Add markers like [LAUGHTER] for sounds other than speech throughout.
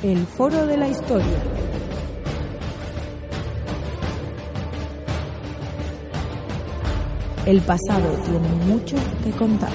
El Foro de la Historia. El pasado tiene mucho que contar.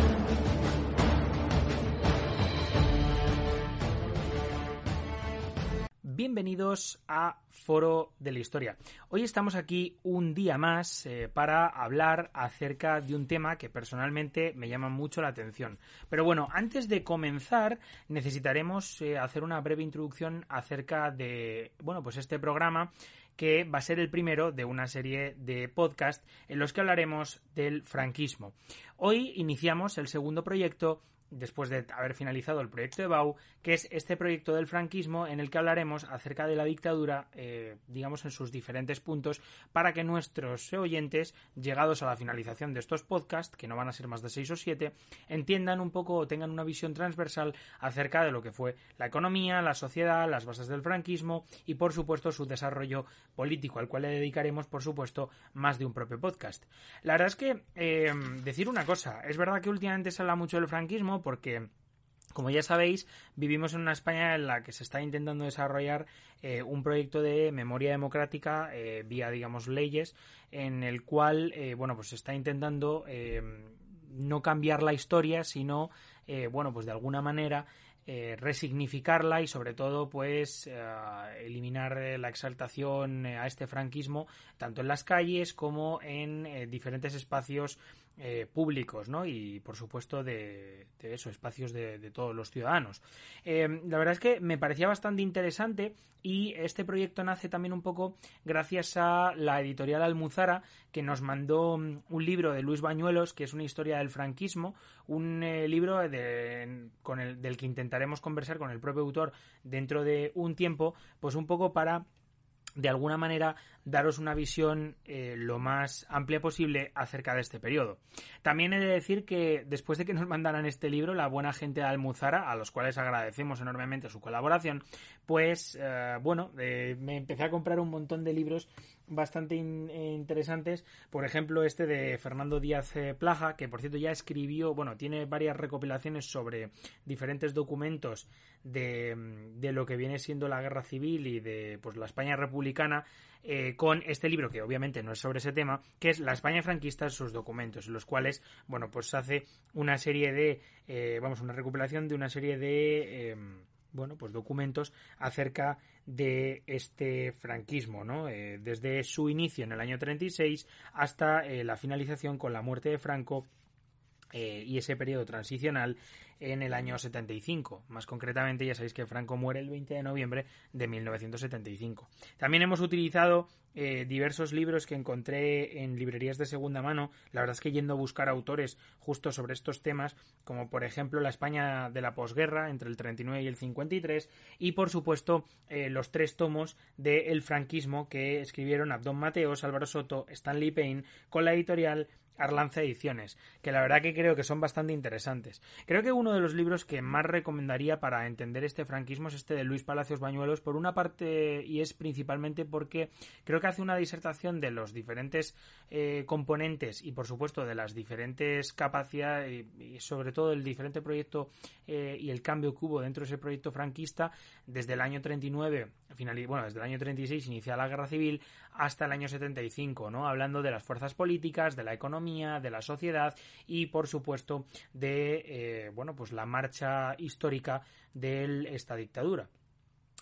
Bienvenidos a Foro de la Historia. Hoy estamos aquí un día más eh, para hablar acerca de un tema que personalmente me llama mucho la atención. Pero bueno, antes de comenzar necesitaremos eh, hacer una breve introducción acerca de, bueno, pues este programa que va a ser el primero de una serie de podcast en los que hablaremos del franquismo. Hoy iniciamos el segundo proyecto después de haber finalizado el proyecto de Bau, que es este proyecto del franquismo en el que hablaremos acerca de la dictadura, eh, digamos, en sus diferentes puntos, para que nuestros oyentes, llegados a la finalización de estos podcasts, que no van a ser más de seis o siete, entiendan un poco o tengan una visión transversal acerca de lo que fue la economía, la sociedad, las bases del franquismo y, por supuesto, su desarrollo político, al cual le dedicaremos, por supuesto, más de un propio podcast. La verdad es que, eh, decir una cosa, es verdad que últimamente se habla mucho del franquismo, porque como ya sabéis, vivimos en una España en la que se está intentando desarrollar eh, un proyecto de memoria democrática eh, vía, digamos, leyes, en el cual, eh, bueno, pues se está intentando no cambiar la historia, sino, bueno, pues de alguna manera resignificarla y sobre todo pues eliminar la exaltación a este franquismo tanto en las calles como en diferentes espacios eh, públicos, ¿no? Y por supuesto de, eso, espacios de, todos los ciudadanos. Eh, la verdad es que me parecía bastante interesante y este proyecto nace también un poco gracias a la editorial Almuzara que nos mandó mm, un libro de Luis Bañuelos que es una historia del franquismo, un eh, libro con el, del que intentaremos conversar con el propio autor dentro de un tiempo, pues un poco para de alguna manera daros una visión eh, lo más amplia posible acerca de este periodo. También he de decir que después de que nos mandaran este libro, la buena gente de Almuzara, a los cuales agradecemos enormemente su colaboración, pues eh, bueno, eh, me empecé a comprar un montón de libros bastante interesantes, por ejemplo este de Fernando Díaz Plaja, que por cierto ya escribió, bueno, tiene varias recopilaciones sobre diferentes documentos de, de lo que viene siendo la guerra civil y de pues la España republicana eh, con este libro, que obviamente no es sobre ese tema, que es La España franquista, sus documentos, en los cuales, bueno, pues hace una serie de, eh, vamos, una recuperación de una serie de, em, bueno, pues documentos acerca de este franquismo, ¿no? Eh, desde su inicio en el año 36 hasta la finalización con la muerte de Franco y ese periodo transicional en el año 75. Más concretamente, ya sabéis que Franco muere el 20 de noviembre de 1975. También hemos utilizado eh, diversos libros que encontré en librerías de segunda mano. La verdad es que yendo a buscar autores justo sobre estos temas, como por ejemplo la España de la posguerra entre el 39 y el 53, y por supuesto eh, los tres tomos de El franquismo que escribieron Abdón Mateos, Álvaro Soto, Stanley Payne, con la editorial Arlanza Ediciones, que la verdad que creo que son bastante interesantes. Creo que uno de los libros que más recomendaría para entender este franquismo es este de Luis Palacios Bañuelos, por una parte, y es principalmente porque creo que hace una disertación de los diferentes eh, componentes y, por supuesto, de las diferentes capacidades y, sobre todo el diferente proyecto eh, y el cambio que hubo dentro de ese proyecto franquista desde el año 39, bueno, desde el año 36 inicia la guerra civil hasta el año 75, ¿no? Hablando de las fuerzas políticas, de la economía, de la sociedad y, por supuesto, de, eh, bueno, pues la marcha histórica de esta dictadura.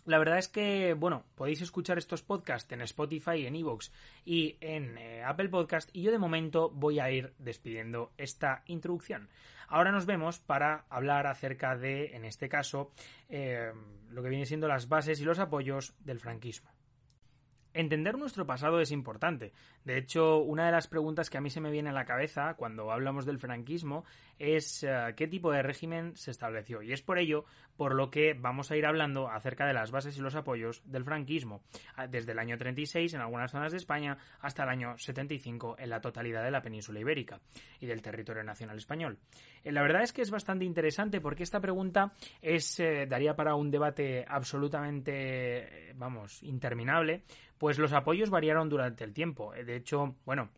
La verdad es que, bueno, podéis escuchar estos podcasts en Spotify, en Evox y en eh, Apple Podcast y yo de momento voy a ir despidiendo esta introducción. Ahora nos vemos para hablar acerca de, en este caso, eh, lo que viene siendo las bases y los apoyos del franquismo. Entender nuestro pasado es importante. De hecho, una de las preguntas que a mí se me viene a la cabeza cuando hablamos del franquismo es eh, qué tipo de régimen se estableció. Y es por ello por lo que vamos a ir hablando acerca de las bases y los apoyos del franquismo, desde el año 36 en algunas zonas de España hasta el año 75 en la totalidad de la península ibérica y del territorio nacional español. Eh, la verdad es que es bastante interesante porque esta pregunta es, eh, daría para un debate absolutamente, vamos, interminable pues los apoyos variaron durante el tiempo. De hecho, bueno,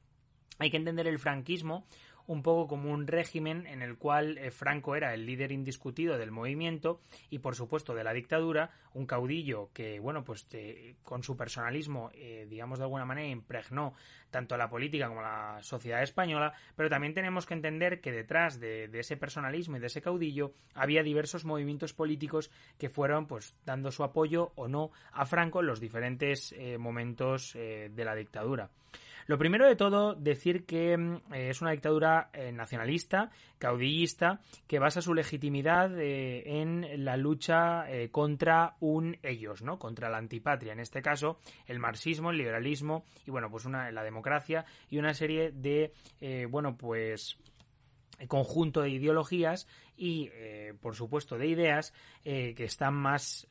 hay que entender el franquismo un poco como un régimen en el cual eh, Franco era el líder indiscutido del movimiento y por supuesto de la dictadura, un caudillo que, bueno, pues con su personalismo, eh, digamos de alguna manera, impregnó tanto a la política como a la sociedad española, pero también tenemos que entender que detrás de, ese personalismo y de ese caudillo había diversos movimientos políticos que fueron pues dando su apoyo o no a Franco en los diferentes eh, momentos de la dictadura. Lo primero de todo, decir que mm, es una dictadura eh, nacionalista, caudillista, que basa su legitimidad eh, en la lucha eh, contra un ellos, ¿no? Contra la antipatria, en este caso, el marxismo, el liberalismo y, bueno, pues una, la democracia y una serie de, bueno, pues conjunto de ideologías y, por supuesto, de ideas que están más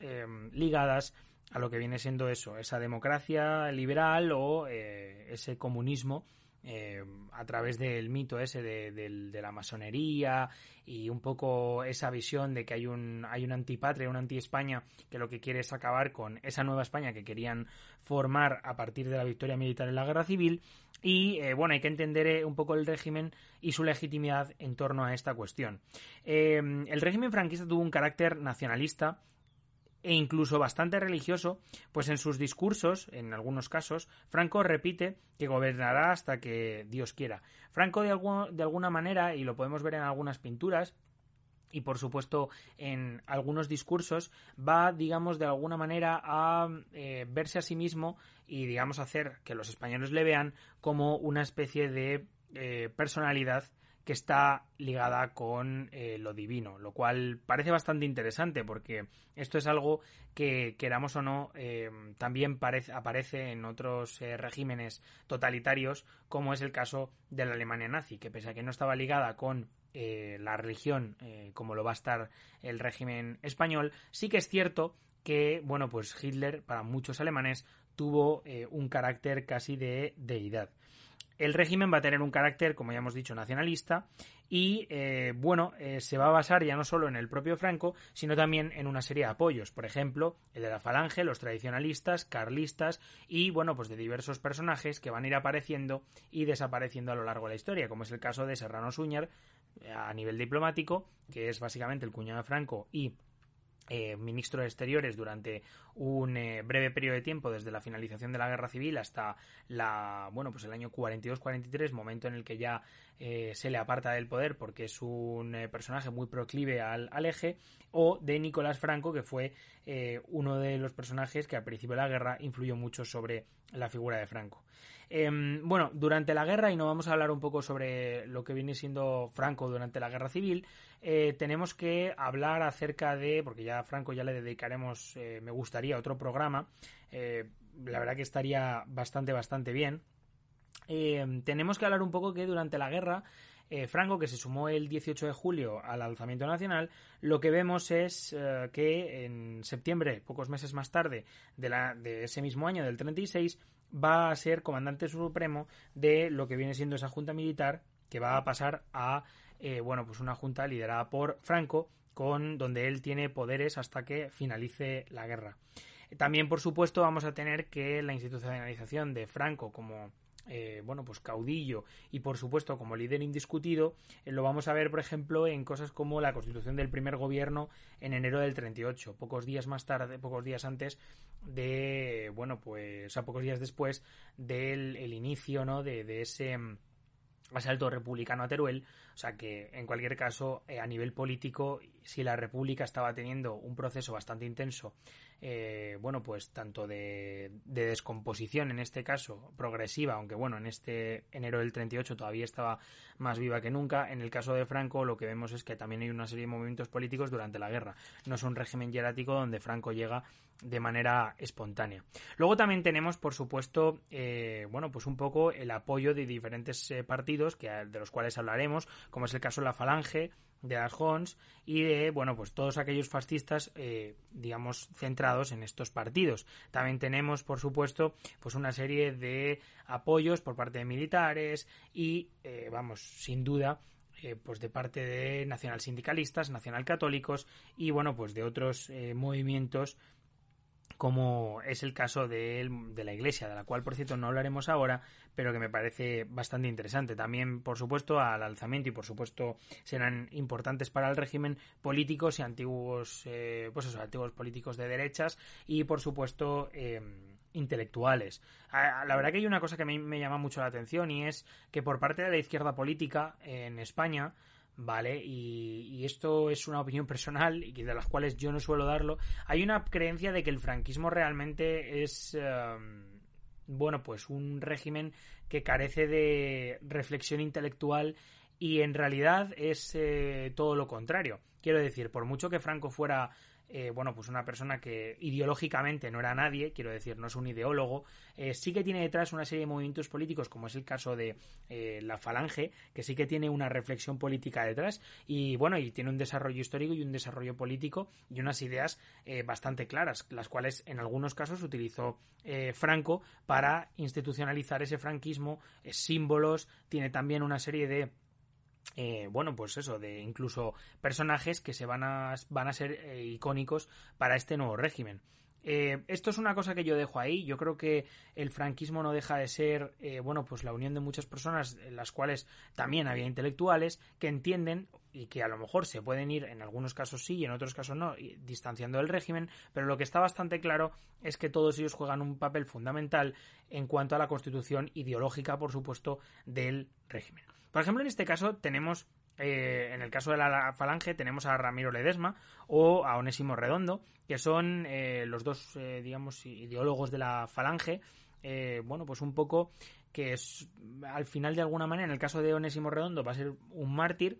ligadas lo que viene siendo eso, esa democracia liberal o eh, ese comunismo eh, a través del mito ese de, la masonería y un poco esa visión de que hay un hay una antipatria, una anti-España que lo que quiere es acabar con esa nueva España que querían formar a partir de la victoria militar en la guerra civil y eh, bueno hay que entender un poco el régimen y su legitimidad en torno a esta cuestión. el régimen franquista tuvo un carácter nacionalista e incluso bastante religioso, pues en sus discursos, en algunos casos, Franco repite que gobernará hasta que Dios quiera. Franco de, de alguna manera, y lo podemos ver en algunas pinturas, y por supuesto en algunos discursos va digamos de alguna manera a eh, verse a sí mismo y digamos hacer que los españoles le vean como una especie de eh, personalidad que está ligada con eh, lo divino, lo cual parece bastante interesante porque esto es algo que, queramos o no, eh, también aparece en otros eh, regímenes totalitarios, como es el caso de la Alemania nazi, que pese a que no estaba ligada con la religión, como lo va a estar el régimen español, sí que es cierto que, bueno, pues Hitler, para muchos alemanes, tuvo un carácter casi de deidad. El régimen va a tener un carácter, como ya hemos dicho, nacionalista y, eh, bueno, eh, se va a basar ya no solo en el propio Franco, sino también en una serie de apoyos, por ejemplo, el de la Falange, los tradicionalistas, carlistas y, bueno, pues de diversos personajes que van a ir apareciendo y desapareciendo a lo largo de la historia, como es el caso de Serrano Suñer eh, a nivel diplomático, que es básicamente el cuñado de Franco y eh, ministro de Exteriores durante un eh, breve periodo de tiempo desde la finalización de la guerra civil hasta la bueno pues el año 42-43 momento en el que ya eh, se le aparta del poder porque es un personaje muy proclive al, al, eje o de Nicolás Franco que fue uno de los personajes que al principio de la guerra influyó mucho sobre la figura de Franco Em, bueno, durante la guerra, y no vamos a hablar un poco sobre lo que viene siendo Franco durante la guerra civil, eh, tenemos que hablar acerca de, porque ya a Franco ya le dedicaremos, eh, me gustaría, otro programa, eh, la verdad que estaría bastante, bastante bien. Em, tenemos que hablar un poco que durante la guerra Franco, que se sumó el 18 de julio al alzamiento nacional, lo que vemos es que en septiembre, pocos meses más tarde de, ese mismo año, del 36, va a ser comandante supremo de lo que viene siendo esa junta militar que va a pasar a eh, bueno pues una junta liderada por Franco con donde él tiene poderes hasta que finalice la guerra. También, por supuesto, vamos a tener que la institucionalización de Franco como eh, bueno, pues caudillo y por supuesto como líder indiscutido, eh, lo vamos a ver, por ejemplo, en cosas como la constitución del primer gobierno en enero del 38, pocos días más tarde, pocos días antes de, bueno, pues, a pocos días después del inicio, ¿no? De, de ese mm, asalto republicano a Teruel, o sea que en cualquier caso eh, a nivel político si la República estaba teniendo un proceso bastante intenso eh, bueno, pues tanto de, descomposición en este caso, progresiva, aunque bueno, en este enero del 38 todavía estaba más viva que nunca. En el caso de Franco lo que vemos es que también hay una serie de movimientos políticos durante la guerra. No es un régimen hierático donde Franco llega de manera espontánea. Luego también tenemos, por supuesto, eh, bueno, pues un poco el apoyo de diferentes eh, partidos que, de los cuales hablaremos, como es el caso de la Falange, de las Hons y de, bueno, pues todos aquellos fascistas, eh, digamos, centrados en estos partidos. También tenemos, por supuesto, pues una serie de apoyos por parte de militares y, eh, vamos, sin duda, eh, pues de parte de nacionalsindicalistas, nacionalcatólicos y, bueno, pues de otros movimientos como es el caso de, la Iglesia, de la cual, por cierto, no hablaremos ahora, pero que me parece bastante interesante. También, por supuesto, al alzamiento y, por supuesto, serán importantes para el régimen políticos y antiguos, eh, pues eso, antiguos políticos de derechas y, por supuesto, eh, intelectuales. La verdad que hay una cosa que me llama mucho la atención y es que por parte de la izquierda política en España ¿vale? Y, esto es una opinión personal y de las cuales yo no suelo darlo. Hay una creencia de que el franquismo realmente es, em, bueno, pues un régimen que carece de reflexión intelectual y en realidad es eh, todo lo contrario. Quiero decir, por mucho que Franco fuera eh, bueno, pues una persona que ideológicamente no era nadie, quiero decir, no es un ideólogo, eh, sí que tiene detrás una serie de movimientos políticos, como es el caso de eh, la Falange, que sí que tiene una reflexión política detrás, y bueno, y tiene un desarrollo histórico y un desarrollo político y unas ideas bastante claras, las cuales en algunos casos utilizó Franco para institucionalizar ese franquismo, símbolos, tiene también una serie de eh, bueno, pues eso, de incluso personajes que se van a, van a ser eh, icónicos para este nuevo régimen. Eh, esto es una cosa que yo dejo ahí. Yo creo que el franquismo no deja de ser, bueno, pues la unión de muchas personas, en las cuales también había intelectuales que entienden y que a lo mejor se pueden ir, en algunos casos sí y en otros casos no, distanciando del régimen, pero lo que está bastante claro es que todos ellos juegan un papel fundamental en cuanto a la constitución ideológica, por supuesto, del régimen. Por ejemplo, en este caso tenemos eh, en el caso de la Falange tenemos a Ramiro Ledesma o a Onésimo Redondo, que son eh, los dos, eh, digamos, ideólogos de la Falange. bueno, pues un poco que es, al final de alguna manera, en el caso de Onésimo Redondo va a ser un mártir.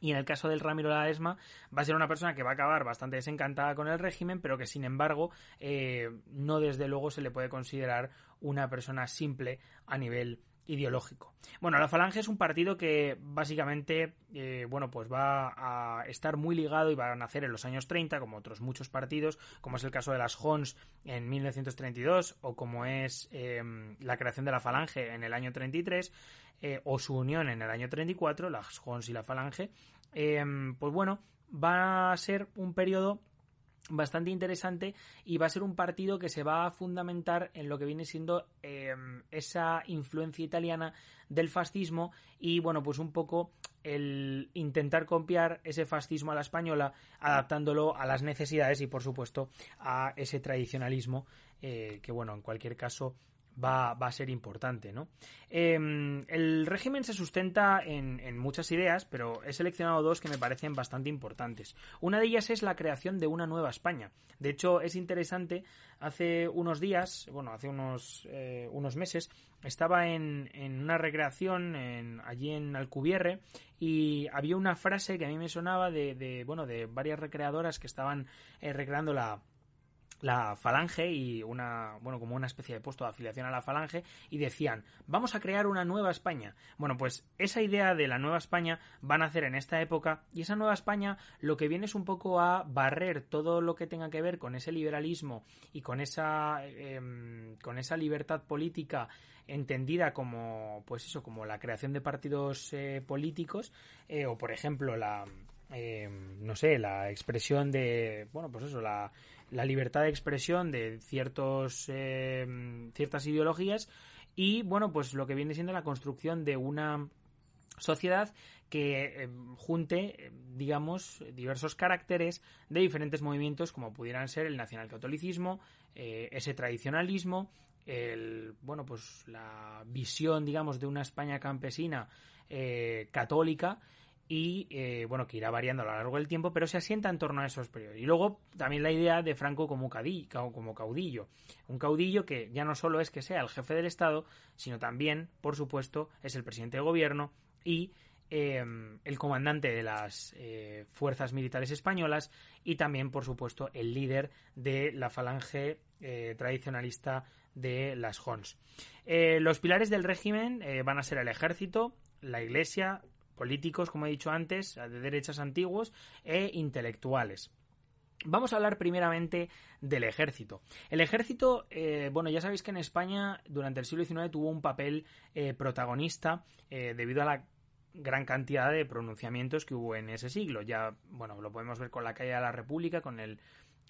Y en el caso del Ramiro Ledesma va a ser una persona que va a acabar bastante desencantada con el régimen, pero que sin embargo no desde luego se le puede considerar una persona simple a nivel ideológico. Bueno, la Falange es un partido que básicamente, eh, bueno, pues va a estar muy ligado y va a nacer en los años 30, como otros muchos partidos, como es el caso de las Hons en 1932 o como es em, la creación de la Falange en el año 33 eh, o su unión en el año 34, las Hons y la Falange. Em, pues bueno, va a ser un periodo bastante interesante y va a ser un partido que se va a fundamentar en lo que viene siendo em, esa influencia italiana del fascismo y bueno pues un poco el intentar copiar ese fascismo a la española adaptándolo a las necesidades y por supuesto a ese tradicionalismo eh, que bueno en cualquier caso va, a ser importante, ¿no? Em, el régimen se sustenta en, muchas ideas, pero he seleccionado dos que me parecen bastante importantes. Una de ellas es la creación de una nueva España. De hecho, es interesante, hace unos días, bueno, hace unos, eh, unos meses, estaba en, una recreación allí en Alcubierre y había una frase que a mí me sonaba de, bueno, de varias recreadoras que estaban eh, recreando la la falange y una, bueno, como una especie de puesto de afiliación a la falange y decían, vamos a crear una nueva España. Bueno, pues esa idea de la nueva España van a hacer en esta época y esa nueva España lo que viene es un poco a barrer todo lo que tenga que ver con ese liberalismo y con esa, em, con esa libertad política entendida como, pues eso, como la creación de partidos eh, políticos eh, o por ejemplo la, em, no sé, la expresión de, bueno, pues eso, la la libertad de expresión de ciertos, eh, ciertas ideologías y, bueno, pues lo que viene siendo la construcción de una sociedad que eh, junte, digamos, diversos caracteres de diferentes movimientos como pudieran ser el nacionalcatolicismo, eh, ese tradicionalismo, el, bueno, pues la visión, digamos, de una España campesina católica y eh, bueno, que irá variando a lo largo del tiempo, pero se asienta en torno a esos periodos. Y luego también la idea de Franco como, caudillo. Un caudillo que ya no solo es que sea el jefe del Estado, sino también, por supuesto, es el presidente de gobierno y em, el comandante de las eh, fuerzas militares españolas y también, por supuesto, el líder de la falange eh, tradicionalista de las Hons. los pilares del régimen van a ser el ejército, la iglesia, políticos, como he dicho antes, de derechas antiguos e intelectuales. Vamos a hablar primeramente del ejército. El ejército, eh, bueno, ya sabéis que en España durante el siglo XIX tuvo un papel eh, protagonista eh, debido a la gran cantidad de pronunciamientos que hubo en ese siglo. Ya, bueno, lo podemos ver con la caída de la República, con el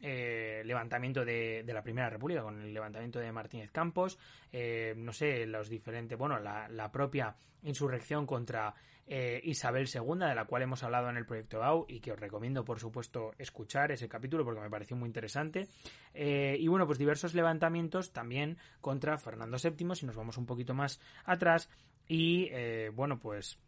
eh, levantamiento de, la Primera República, con el levantamiento de Martínez Campos, eh, no sé, los diferentes, bueno, la, propia insurrección contra eh, Isabel II, de la cual hemos hablado en el proyecto AU y que os recomiendo, por supuesto, escuchar ese capítulo porque me pareció muy interesante. y bueno, pues diversos levantamientos también contra Fernando VII, si nos vamos un poquito más atrás. Y bueno, pues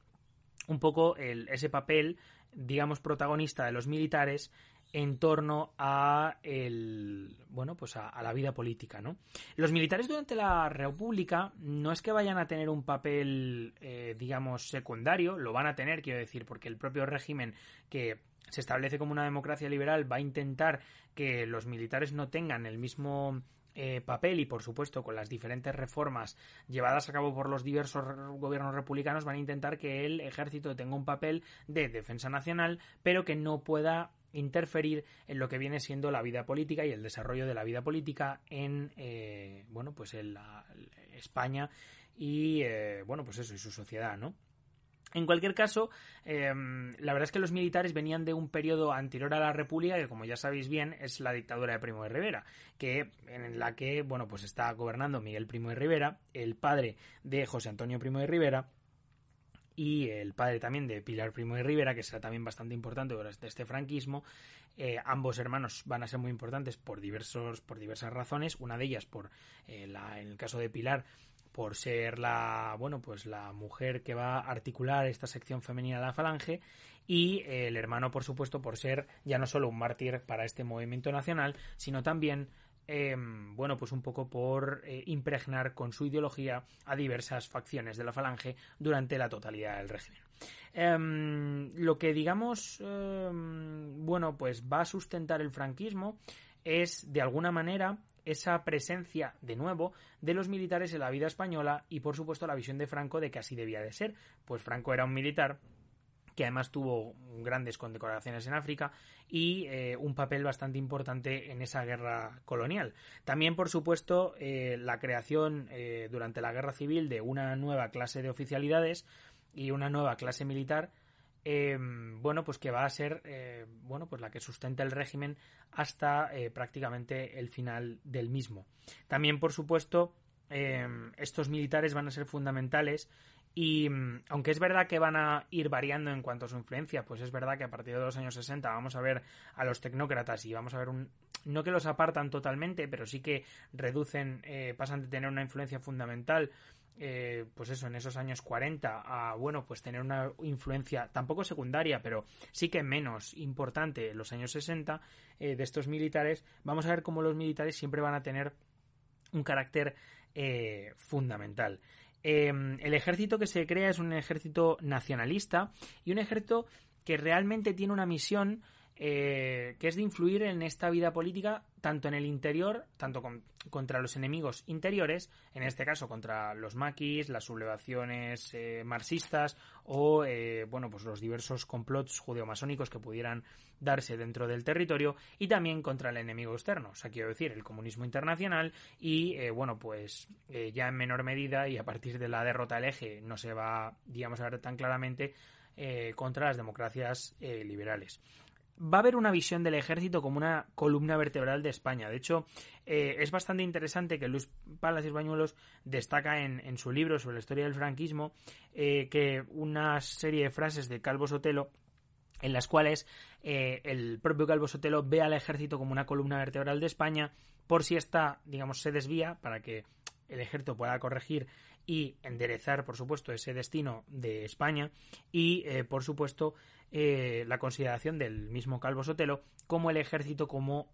un poco ese papel, digamos, protagonista de los militares en torno a el bueno pues a, la vida política no los militares durante la república no es que vayan a tener un papel eh, digamos secundario lo van a tener quiero decir porque el propio régimen que se establece como una democracia liberal va a intentar que los militares no tengan el mismo eh, papel y por supuesto con las diferentes reformas llevadas a cabo por los diversos gobiernos republicanos van a intentar que el ejército tenga un papel de defensa nacional pero que no pueda interferir en lo que viene siendo la vida política y el desarrollo de la vida política en eh, bueno pues en la, España y eh, bueno pues eso y su sociedad no en cualquier caso, em, la verdad es que los militares venían de un periodo anterior a la República, que como ya sabéis bien, es la dictadura de Primo de Rivera, que, en la que, bueno, pues está gobernando Miguel Primo de Rivera, el padre de José Antonio Primo de Rivera, y el padre también de Pilar Primo de Rivera, que será también bastante importante durante este franquismo. Eh, ambos hermanos van a ser muy importantes por diversos, por diversas razones. Una de ellas por eh, la, en el caso de Pilar, por ser la bueno pues la mujer que va a articular esta sección femenina de la falange y eh, el hermano por supuesto por ser ya no solo un mártir para este movimiento nacional sino también Em, bueno, pues un poco por eh, impregnar con su ideología a diversas facciones de la falange durante la totalidad del régimen. Em, lo que digamos, em, bueno, pues va a sustentar el franquismo es de alguna manera esa presencia de nuevo de los militares en la vida española y por supuesto la visión de Franco de que así debía de ser, pues Franco era un militar que además tuvo grandes condecoraciones en África y eh, un papel bastante importante en esa guerra colonial. También, por supuesto, eh, la creación eh, durante la guerra civil de una nueva clase de oficialidades y una nueva clase militar bueno, pues que va a ser, bueno, pues la que sustenta el régimen hasta prácticamente el final del mismo. También, por supuesto, estos militares van a ser fundamentales y mm, aunque es verdad que van a ir variando en cuanto a su influencia, pues es verdad que a partir de los años 60 vamos a ver a los tecnócratas y vamos a ver un... No que los apartan totalmente, pero sí que reducen, eh, pasan de tener una influencia fundamental, eh, pues eso, en esos años 40, a, bueno, pues tener una influencia tampoco secundaria, pero sí que menos importante en los años 60 eh, de estos militares, vamos a ver cómo los militares siempre van a tener un carácter fundamental. Em, el ejército que se crea es un ejército nacionalista y un ejército que realmente tiene una misión eh, que es de influir en esta vida política tanto en el interior, tanto contra los enemigos interiores, en este caso contra los maquis, las sublevaciones eh, marxistas o eh, bueno pues los diversos complots judeomasónicos que pudieran darse dentro del territorio y también contra el enemigo externo, o sea quiero decir el comunismo internacional y bueno pues ya en menor medida y a partir de la derrota del eje no se va digamos a ver tan claramente contra las democracias liberales va a haber una visión del ejército como una columna vertebral de España. De hecho, eh, es bastante interesante que Luis Palas y Bañuelos destaca en, su libro sobre la historia del franquismo eh, que una serie de frases de Calvo Sotelo en las cuales eh, el propio Calvo Sotelo ve al ejército como una columna vertebral de España por si esta, digamos, se desvía para que el ejército pueda corregir y enderezar, por supuesto, ese destino de España y, por supuesto, eh, la consideración del mismo Calvo Sotelo como el ejército como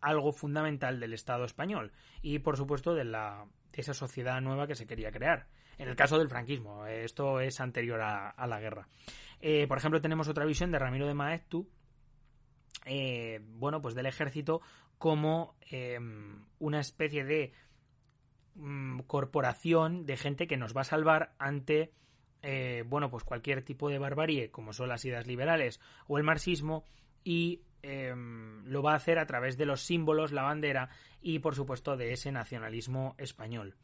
algo fundamental del Estado español y por supuesto de la de esa sociedad nueva que se quería crear. En el caso del franquismo, esto es anterior a, la guerra. Eh, por ejemplo, tenemos otra visión de Ramiro de Maeztu, eh, bueno, pues del ejército como una especie de mm, corporación de gente que nos va a salvar ante eh, bueno, pues cualquier tipo de barbarie, como son las ideas liberales o el marxismo, y em, lo va a hacer a través de los símbolos, la bandera y, por supuesto, de ese nacionalismo español.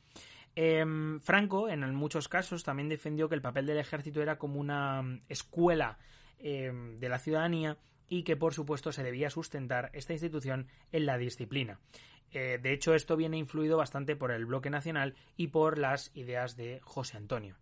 Em, Franco, en muchos casos, también defendió que el papel del ejército era como una mm, escuela em, de la ciudadanía y que por supuesto se debía sustentar esta institución en la disciplina. Eh, de hecho, esto viene influido bastante por el bloque nacional y por las ideas de José Antonio.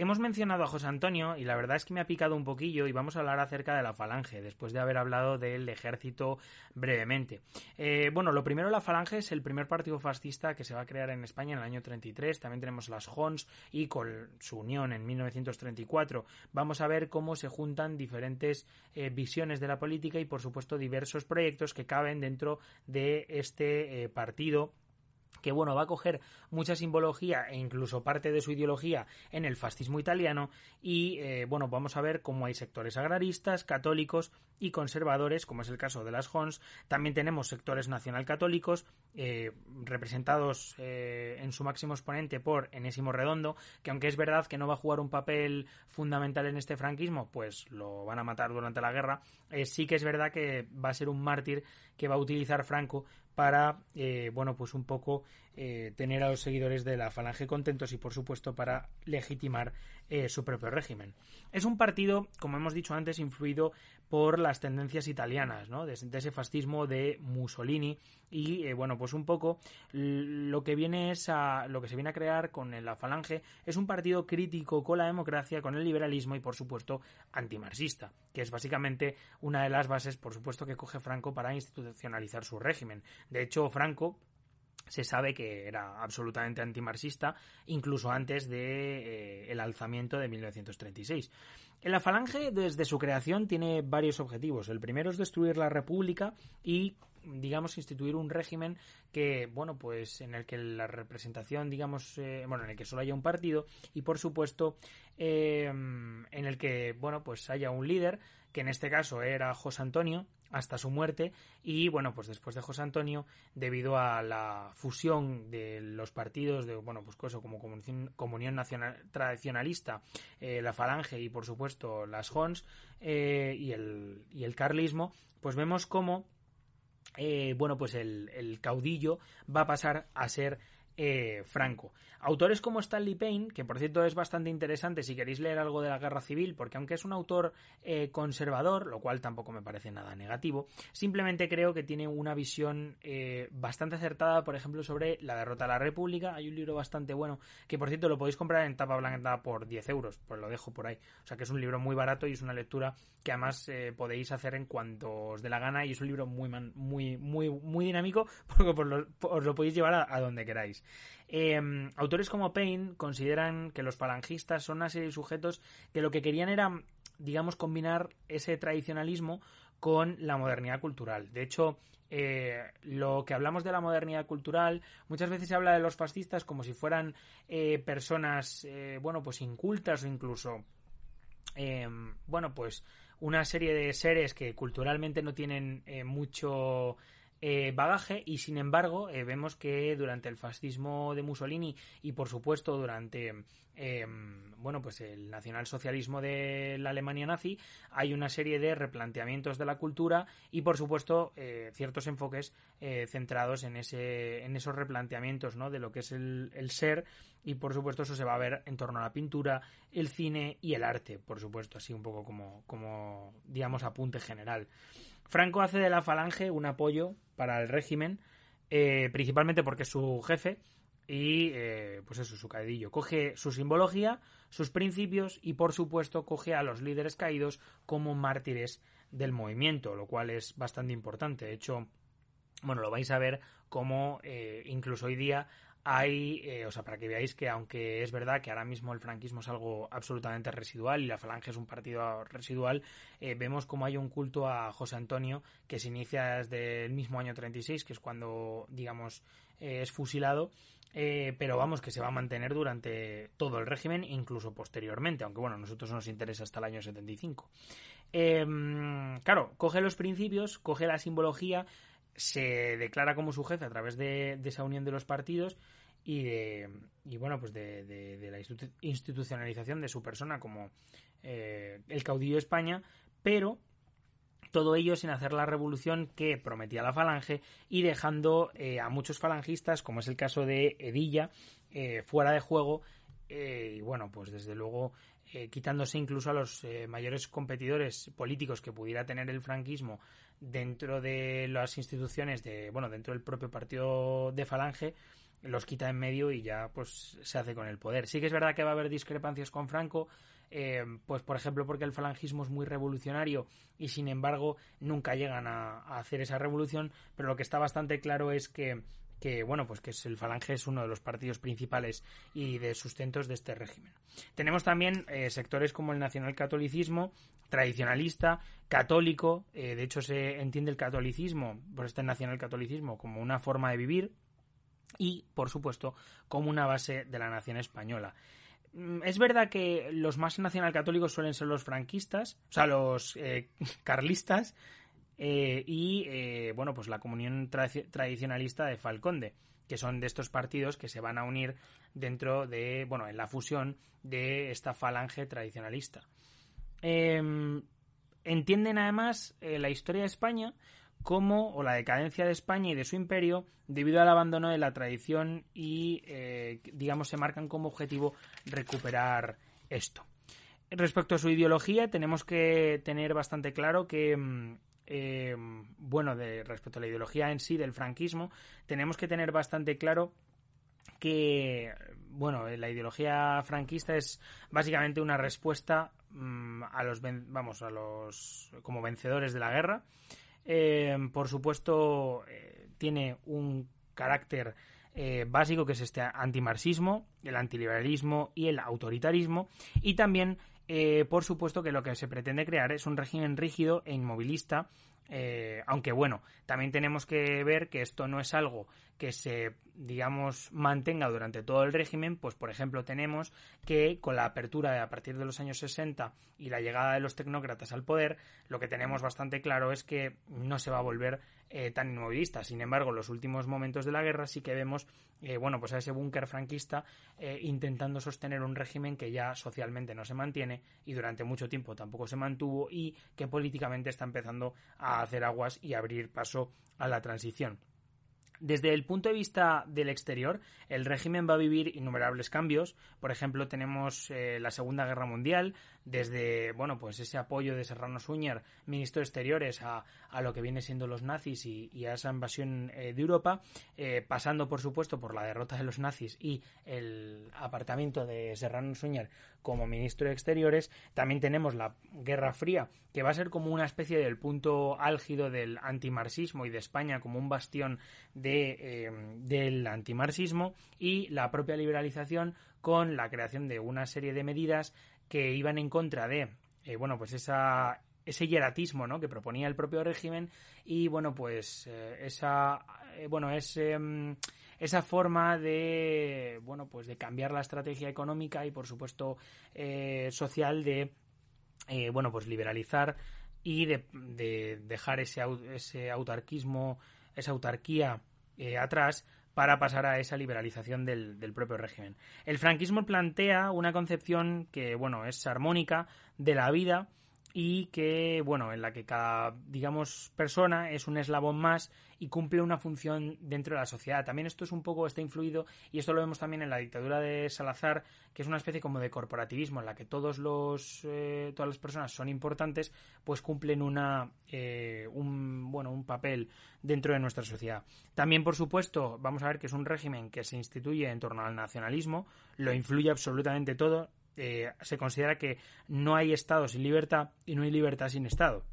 Hemos mencionado a José Antonio y la verdad es que me ha picado un poquillo y vamos a hablar acerca de la falange, después de haber hablado del ejército brevemente. Eh, bueno, lo primero, la falange es el primer partido fascista que se va a crear en España en el año 33. También tenemos las Hons y con su unión en 1934. Vamos a ver cómo se juntan diferentes eh, visiones de la política y, por supuesto, diversos proyectos que caben dentro de este eh, partido que bueno, va a coger mucha simbología e incluso parte de su ideología en el fascismo italiano y eh, bueno, vamos a ver cómo hay sectores agraristas, católicos y conservadores, como es el caso de las Hons. También tenemos sectores nacionalcatólicos eh, representados eh, en su máximo exponente por Enésimo Redondo, que aunque es verdad que no va a jugar un papel fundamental en este franquismo, pues lo van a matar durante la guerra, sí que es verdad que va a ser un mártir que va a utilizar Franco para, eh, bueno, pues un poco eh, tener a los seguidores de la Falange contentos y, por supuesto, para legitimar eh, su propio régimen. Es un partido, como hemos dicho antes, influido por las tendencias italianas, ¿no? De, ese fascismo de Mussolini y, bueno, pues un poco lo que viene es a, lo que se viene a crear con la Falange es un partido crítico con la democracia, con el liberalismo y, por supuesto, antimarxista, que es básicamente una de las bases, por supuesto, que coge Franco para institucionalizar su régimen. De hecho, Franco se sabe que era absolutamente antimarxista, incluso antes de eh, el alzamiento de 1936. En la Falange, desde su creación, tiene varios objetivos. El primero es destruir la República y digamos instituir un régimen que bueno pues en el que la representación digamos eh, bueno en el que solo haya un partido y por supuesto eh, en el que bueno pues haya un líder que en este caso era José Antonio hasta su muerte. Y bueno pues después de José Antonio debido a la fusión de los partidos de bueno pues cosa como Comunión, Nacional Tradicionalista eh, la Falange y por supuesto las Hons eh, y, el, y el carlismo pues vemos cómo eh, bueno pues el, el caudillo va a pasar a ser eh, Franco. Autores como Stanley Payne, que por cierto es bastante interesante si queréis leer algo de la guerra civil, porque aunque es un autor eh, conservador, lo cual tampoco me parece nada negativo, simplemente creo que tiene una visión eh, bastante acertada, por ejemplo, sobre la derrota de la República. Hay un libro bastante bueno, que por cierto lo podéis comprar en tapa blanca por 10 euros, pues lo dejo por ahí. O sea que es un libro muy barato y es una lectura que además podéis hacer en cuanto os dé la gana y es un libro muy, muy, muy, muy dinámico [LAUGHS] porque os lo podéis llevar a donde queráis. Em, autores como Payne consideran que los falangistas son una serie de sujetos que lo que querían era, digamos, combinar ese tradicionalismo con la modernidad cultural. De hecho, eh, lo que hablamos de la modernidad cultural, muchas veces se habla de los fascistas como si fueran eh, personas, eh, bueno, pues incultas o incluso, em, bueno, pues una serie de seres que culturalmente no tienen mucho eh, bagaje y sin embargo eh, vemos que durante el fascismo de Mussolini y por supuesto durante em, bueno pues el nacionalsocialismo de la Alemania nazi hay una serie de replanteamientos de la cultura y por supuesto eh, ciertos enfoques centrados en ese en esos replanteamientos ¿no? de lo que es el, el ser y por supuesto eso se va a ver en torno a la pintura el cine y el arte por supuesto así un poco como como digamos apunte general Franco hace de la Falange un apoyo para el régimen, eh, principalmente porque es su jefe y eh, pues eso, su caedillo. Coge su simbología, sus principios y por supuesto coge a los líderes caídos como mártires del movimiento, lo cual es bastante importante. De hecho, bueno, lo vais a ver como eh, incluso hoy día hay, eh, o sea, para que veáis que aunque es verdad que ahora mismo el franquismo es algo absolutamente residual y la falange es un partido residual, eh, vemos como hay un culto a José Antonio que se inicia desde el mismo año 36, que es cuando, digamos, eh, es fusilado, pero vamos, que se va a mantener durante todo el régimen, incluso posteriormente, aunque bueno, a nosotros nos interesa hasta el año 75. Em, claro, coge los principios, coge la simbología, se declara como su jefe a través de, esa unión de los partidos y de y bueno pues de, la institucionalización de su persona como eh, el caudillo de España pero todo ello sin hacer la revolución que prometía la falange y dejando eh, a muchos falangistas como es el caso de Edilla eh, fuera de juego y bueno, pues desde luego quitándose incluso a los mayores competidores políticos que pudiera tener el franquismo dentro de las instituciones de, bueno, dentro del propio partido de Falange, los quita en medio y ya pues se hace con el poder. Sí que es verdad que va a haber discrepancias con Franco, eh, pues por ejemplo porque el falangismo es muy revolucionario y sin embargo nunca llegan a, hacer esa revolución, pero lo que está bastante claro es que que bueno pues que es el Falange es uno de los partidos principales y de sustentos de este régimen. Tenemos también eh, sectores como el nacionalcatolicismo tradicionalista, católico, eh, de hecho se entiende el catolicismo por este nacionalcatolicismo como una forma de vivir y por supuesto como una base de la nación española. Mm, es verdad que los más nacionalcatólicos suelen ser los franquistas, o sea, los eh, [LAUGHS] carlistas eh, y, eh, bueno, pues la comunión tradicionalista de Falconde, que son de estos partidos que se van a unir dentro de, bueno, en la fusión de esta falange tradicionalista. Em, entienden además la historia de España como, o la decadencia de España y de su imperio, debido al abandono de la tradición y, eh, digamos, se marcan como objetivo recuperar esto. Respecto a su ideología, tenemos que tener bastante claro que, mm, eh, bueno, de, respecto a la ideología en sí del franquismo, tenemos que tener bastante claro que, bueno, la ideología franquista es básicamente una respuesta mm, a los, vamos, a los, como vencedores de la guerra, eh, por supuesto, eh, tiene un carácter eh, básico que es este antimarxismo, el antiliberalismo y el autoritarismo. Y también, por supuesto, que lo que se pretende crear es un régimen rígido e inmovilista eh, aunque bueno, también tenemos que ver que esto no es algo que se, digamos, mantenga durante todo el régimen, pues por ejemplo tenemos que con la apertura a partir de los años 60 y la llegada de los tecnócratas al poder, lo que tenemos bastante claro es que no se va a volver eh, tan inmovilista. Sin embargo, en los últimos momentos de la guerra sí que vemos, eh, bueno, pues a ese búnker franquista eh, intentando sostener un régimen que ya socialmente no se mantiene y durante mucho tiempo tampoco se mantuvo y que políticamente está empezando a hacer aguas y abrir paso a la transición. Desde el punto de vista del exterior, el régimen va a vivir innumerables cambios. Por ejemplo, tenemos la Segunda Guerra Mundial, desde bueno pues ese apoyo de Serrano Suñer, ministro de Exteriores, a, a lo que viene siendo los nazis y, a esa invasión eh, de Europa, eh, pasando por supuesto por la derrota de los nazis y el apartamiento de Serrano Suñer como ministro de Exteriores, también tenemos la Guerra Fría, que va a ser como una especie del punto álgido del antimarxismo y de España como un bastión de, eh, del antimarxismo y la propia liberalización con la creación de una serie de medidas que iban en contra de, eh, bueno, pues esa, ese hieratismo, ¿no? Que proponía el propio régimen y, bueno, pues eh, esa, eh, bueno, ese, mm, esa forma de, bueno, pues de cambiar la estrategia económica y, por supuesto, social de, bueno, pues liberalizar y de, de dejar ese, ese autarquismo, esa autarquía atrás para pasar a esa liberalización del, propio régimen. El franquismo plantea una concepción que, bueno, es armónica de la vida y que, bueno, en la que cada, digamos, persona es un eslabón más y cumple una función dentro de la sociedad. También esto es un poco, está influido, y esto lo vemos también en la dictadura de Salazar, que es una especie como de corporativismo en la que todos los, eh, todas las personas son importantes, pues cumplen una, eh, un, bueno, un papel dentro de nuestra sociedad. También, por supuesto, vamos a ver que es un régimen que se instituye en torno al nacionalismo, lo influye absolutamente todo, eh, se considera que no hay Estado sin libertad y no hay libertad sin Estado.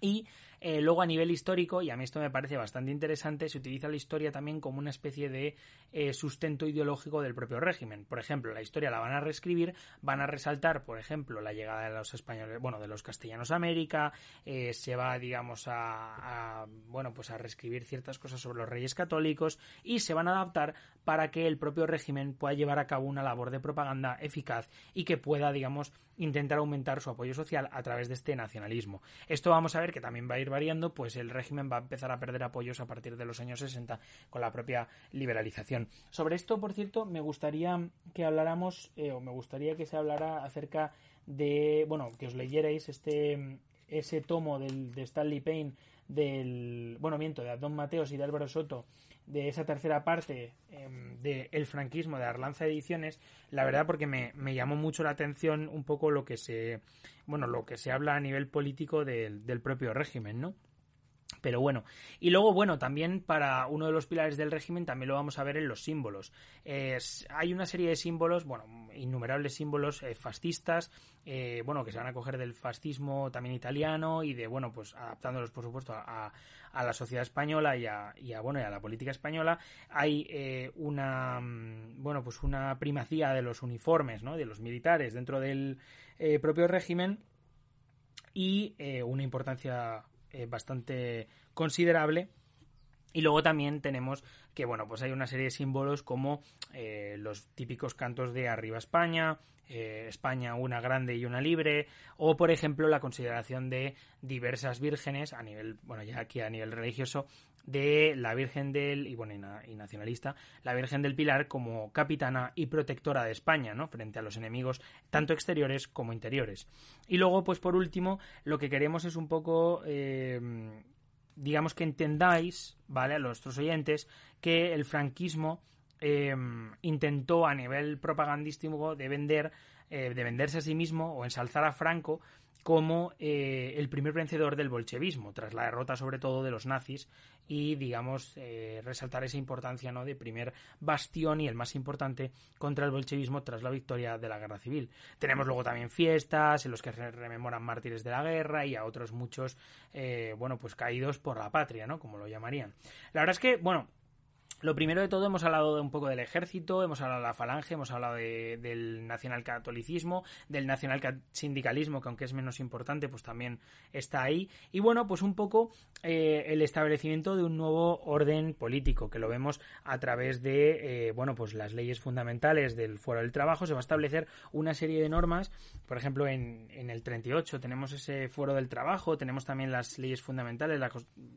Y eh, luego a nivel histórico, y a mí esto me parece bastante interesante, se utiliza la historia también como una especie de eh, sustento ideológico del propio régimen. Por ejemplo, la historia la van a reescribir, van a resaltar, por ejemplo, la llegada de los españoles, bueno, de los castellanos a América, eh, se va, digamos, a, bueno, pues a reescribir ciertas cosas sobre los reyes católicos y se van a adaptar para que el propio régimen pueda llevar a cabo una labor de propaganda eficaz y que pueda, digamos, intentar aumentar su apoyo social a través de este nacionalismo. Esto vamos a ver que también va a ir variando, pues el régimen va a empezar a perder apoyos a partir de los años 60 con la propia liberalización. Sobre esto, por cierto, me gustaría que habláramos, eh, o me gustaría que se hablara acerca de, bueno, que os leyerais este ese tomo del, de Stanley Payne del, bueno, miento, de Adón Mateos y de Álvaro Soto, de esa tercera parte em, de El franquismo de Arlanza Ediciones, la verdad porque me, me, llamó mucho la atención un poco lo que se, bueno, lo que se habla a nivel político del propio régimen, ¿no? Pero bueno, y luego, bueno, también para uno de los pilares del régimen también lo vamos a ver en los símbolos. hay una serie de símbolos, bueno, innumerables símbolos eh, fascistas, eh, bueno, que se van a coger del fascismo también italiano y de, bueno, pues adaptándolos, por supuesto, a, a la sociedad española y a, y a, bueno, y a la política española. Hay eh, una, mm, bueno, pues una primacía de los uniformes, ¿no? De los militares dentro del propio régimen y una importancia eh, bastante considerable. Y luego también tenemos que, bueno, pues hay una serie de símbolos como eh, los típicos cantos de Arriba España, eh, España una grande y una libre, o por ejemplo la consideración de diversas vírgenes a nivel, bueno, ya aquí a nivel religioso, de la Virgen del, y bueno, y, nacionalista, la Virgen del Pilar como capitana y protectora de España, ¿no? Frente a los enemigos tanto exteriores como interiores. Y luego, pues por último, lo que queremos es un poco, eh, digamos que entendáis, ¿vale? A nuestros oyentes, que el franquismo eh, intentó a nivel propagandístico de vender, eh, de venderse a sí mismo o ensalzar a Franco como eh, el primer vencedor del bolchevismo, tras la derrota sobre todo de los nazis y, digamos, eh, resaltar esa importancia ¿no? de primer bastión y el más importante contra el bolchevismo tras la victoria de la guerra civil. Tenemos luego también fiestas en los que rememoran mártires de la guerra y a otros muchos, eh, bueno, pues caídos por la patria, ¿no? Como lo llamarían. La verdad es que, bueno, lo primero de todo hemos hablado de un poco del ejército, hemos hablado de la falange, hemos hablado de, del nacionalcatolicismo, del nacional sindicalismo, que aunque es menos importante, pues también está ahí. Y bueno, pues un poco eh, el establecimiento de un nuevo orden político, que lo vemos a través de, eh, bueno, pues las leyes fundamentales del Foro del Trabajo. Se va a establecer una serie de normas, por ejemplo, en, en el 38 tenemos ese Foro del Trabajo, tenemos también las leyes fundamentales,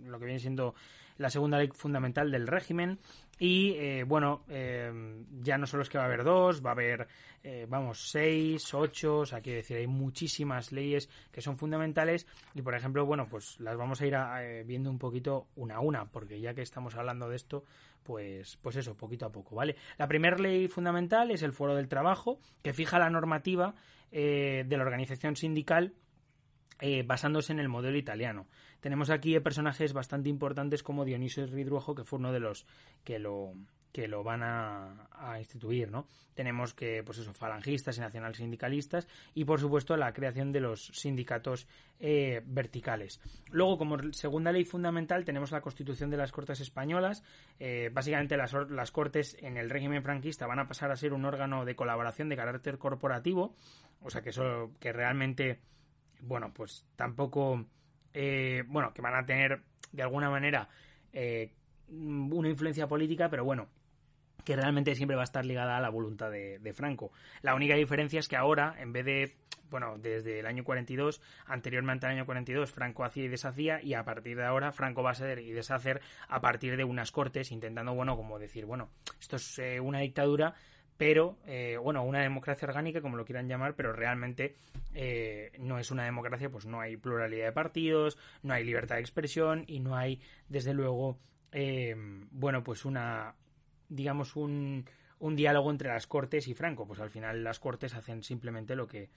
lo que viene siendo la segunda ley fundamental del régimen. Y eh, bueno, eh, ya no solo es que va a haber dos, va a haber, eh, vamos, seis, ocho, o sea, quiero decir, hay muchísimas leyes que son fundamentales y, por ejemplo, bueno, pues las vamos a ir viendo un poquito una a una, porque ya que estamos hablando de esto, pues, pues eso, poquito a poco, ¿vale? La primera ley fundamental es el Foro del Trabajo, que fija la normativa de la organización sindical basándose en el modelo italiano. Tenemos aquí personajes bastante importantes como Dionisio Ridruejo, que fue uno de los que lo, que lo van a, instituir, ¿no? Tenemos que, pues eso, falangistas y nacional sindicalistas y, por supuesto, la creación de los sindicatos eh, verticales. Luego, como segunda ley fundamental, tenemos la constitución de las Cortes Españolas. Eh, básicamente, las, las Cortes en el régimen franquista van a pasar a ser un órgano de colaboración de carácter corporativo, o sea, que, eso, que realmente bueno, pues tampoco, eh, bueno, que van a tener de alguna manera eh, una influencia política, pero bueno, que realmente siempre va a estar ligada a la voluntad de, Franco. La única diferencia es que ahora, en vez de, bueno, desde el año 42, anteriormente al año 42, Franco hacía y deshacía, y a partir de ahora Franco va a ser y deshacer a partir de unas cortes, intentando, bueno, como decir, bueno, esto es eh, una dictadura, pero, eh, bueno, una democracia orgánica, como lo quieran llamar, pero realmente eh, no es una democracia, pues no hay pluralidad de partidos, no hay libertad de expresión y no hay, desde luego, eh, bueno, pues una, digamos, un, un diálogo entre las Cortes y Franco. Pues al final las Cortes hacen simplemente lo que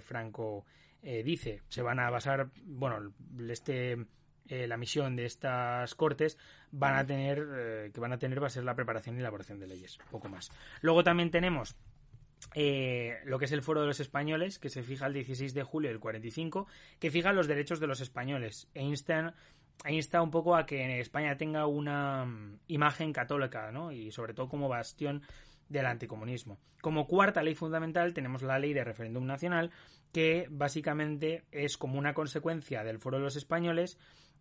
Franco dice. Se van a basar, bueno, este eh, la misión de estas cortes van a tener eh, que van a tener va a ser la preparación y elaboración de leyes poco más luego también tenemos eh, lo que es el Foro de los Españoles, que se fija el 16 de julio del 45, que fija los derechos de los españoles e insta, e insta un poco a que España tenga una mm, imagen católica, ¿no? Y sobre todo como bastión del anticomunismo. Como cuarta ley fundamental tenemos la ley de referéndum nacional, que básicamente es como una consecuencia del Foro de los Españoles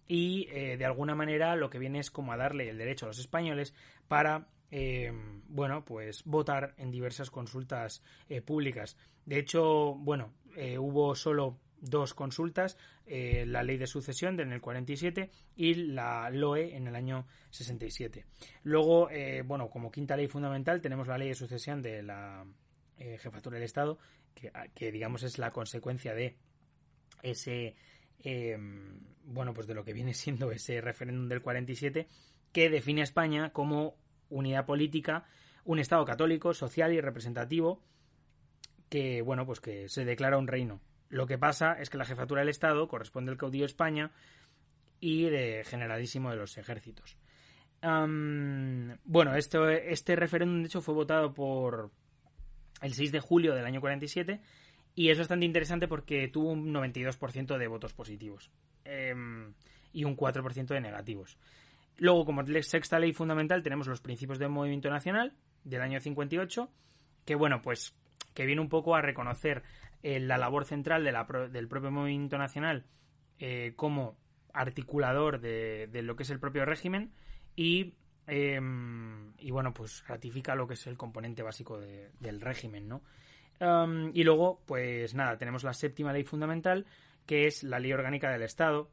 y eh, de alguna manera lo que viene es como a darle el derecho a los españoles para eh, bueno pues votar en diversas consultas eh, públicas. De hecho bueno hubo solo dos consultas la ley de sucesión en el 47 y la LOE en el año 67 luego bueno como quinta ley fundamental tenemos la ley de sucesión de la jefatura del Estado que, que digamos es la consecuencia de ese em, bueno, pues de lo que viene [LAUGHS] siendo ese referéndum del 47, que define a España como unidad política, un Estado católico, social y representativo, que, bueno, pues que se declara un reino. Lo que pasa es que la jefatura del Estado corresponde al caudillo de España y de generalísimo de los ejércitos. bueno, esto, este referéndum, de hecho, fue votado por el 6 de julio del año 47 y es bastante interesante porque tuvo un 92% de votos positivos em, y un 4% de negativos. Luego, como sexta ley fundamental, tenemos los principios del movimiento nacional del año 58, que bueno, pues que viene un poco a reconocer eh, la labor central del propio movimiento nacional eh, como articulador de, lo que es el propio régimen em, y, bueno, pues ratifica lo que es el componente básico del régimen, ¿no? Y luego, pues nada, tenemos la séptima ley fundamental, que es la ley orgánica del Estado,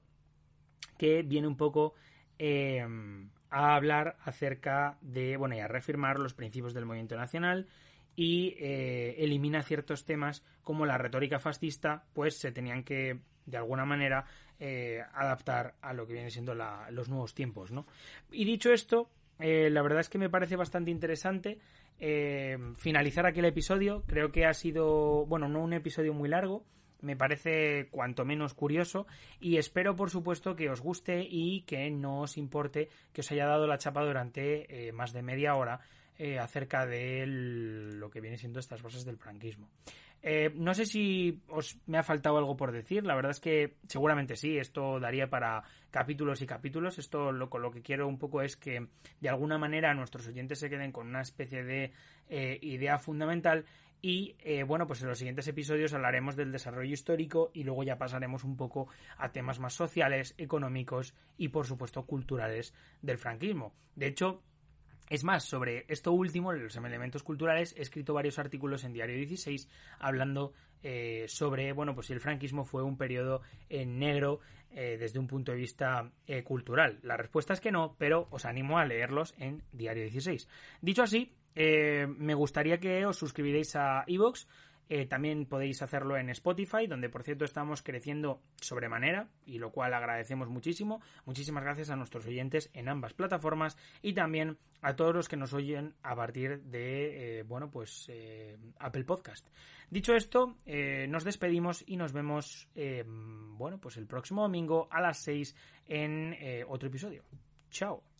que viene un poco em, a hablar acerca de, bueno, y a reafirmar los principios del movimiento nacional y eh, elimina ciertos temas como la retórica fascista, pues se tenían que de alguna manera eh, adaptar a lo que vienen siendo los nuevos tiempos, ¿no? Y dicho esto, eh, la verdad es que me parece bastante interesante finalizar aquí el episodio. Creo que ha sido, bueno, no un episodio muy largo, me parece cuanto menos curioso y espero por supuesto que os guste y que no os importe que os haya dado la chapa durante más de media hora eh, acerca de lo que viene siendo estas bases del franquismo. Eh, no sé si os me ha faltado algo por decir, la verdad es que seguramente sí, esto daría para capítulos y capítulos. Esto lo, lo que quiero un poco es que de alguna manera nuestros oyentes se queden con una especie de eh, idea fundamental y bueno, pues en los siguientes episodios hablaremos del desarrollo histórico y luego ya pasaremos un poco a temas más sociales, económicos y por supuesto culturales del franquismo. De hecho, es más, sobre esto último, los elementos culturales, he escrito varios artículos en Diario 16 hablando eh, sobre, bueno, pues si el franquismo fue un periodo eh, negro eh, desde un punto de vista cultural. La respuesta es que no, pero os animo a leerlos en Diario 16. Dicho así, me gustaría que os suscribiréis a Evox eh, también podéis hacerlo en Spotify, donde por cierto estamos creciendo sobremanera y lo cual agradecemos muchísimo. Muchísimas gracias a nuestros oyentes en ambas plataformas y también a todos los que nos oyen a partir de eh, bueno pues eh, Apple Podcast. Dicho esto, nos despedimos y nos vemos bueno pues el próximo domingo a las 6 en otro episodio. Chao.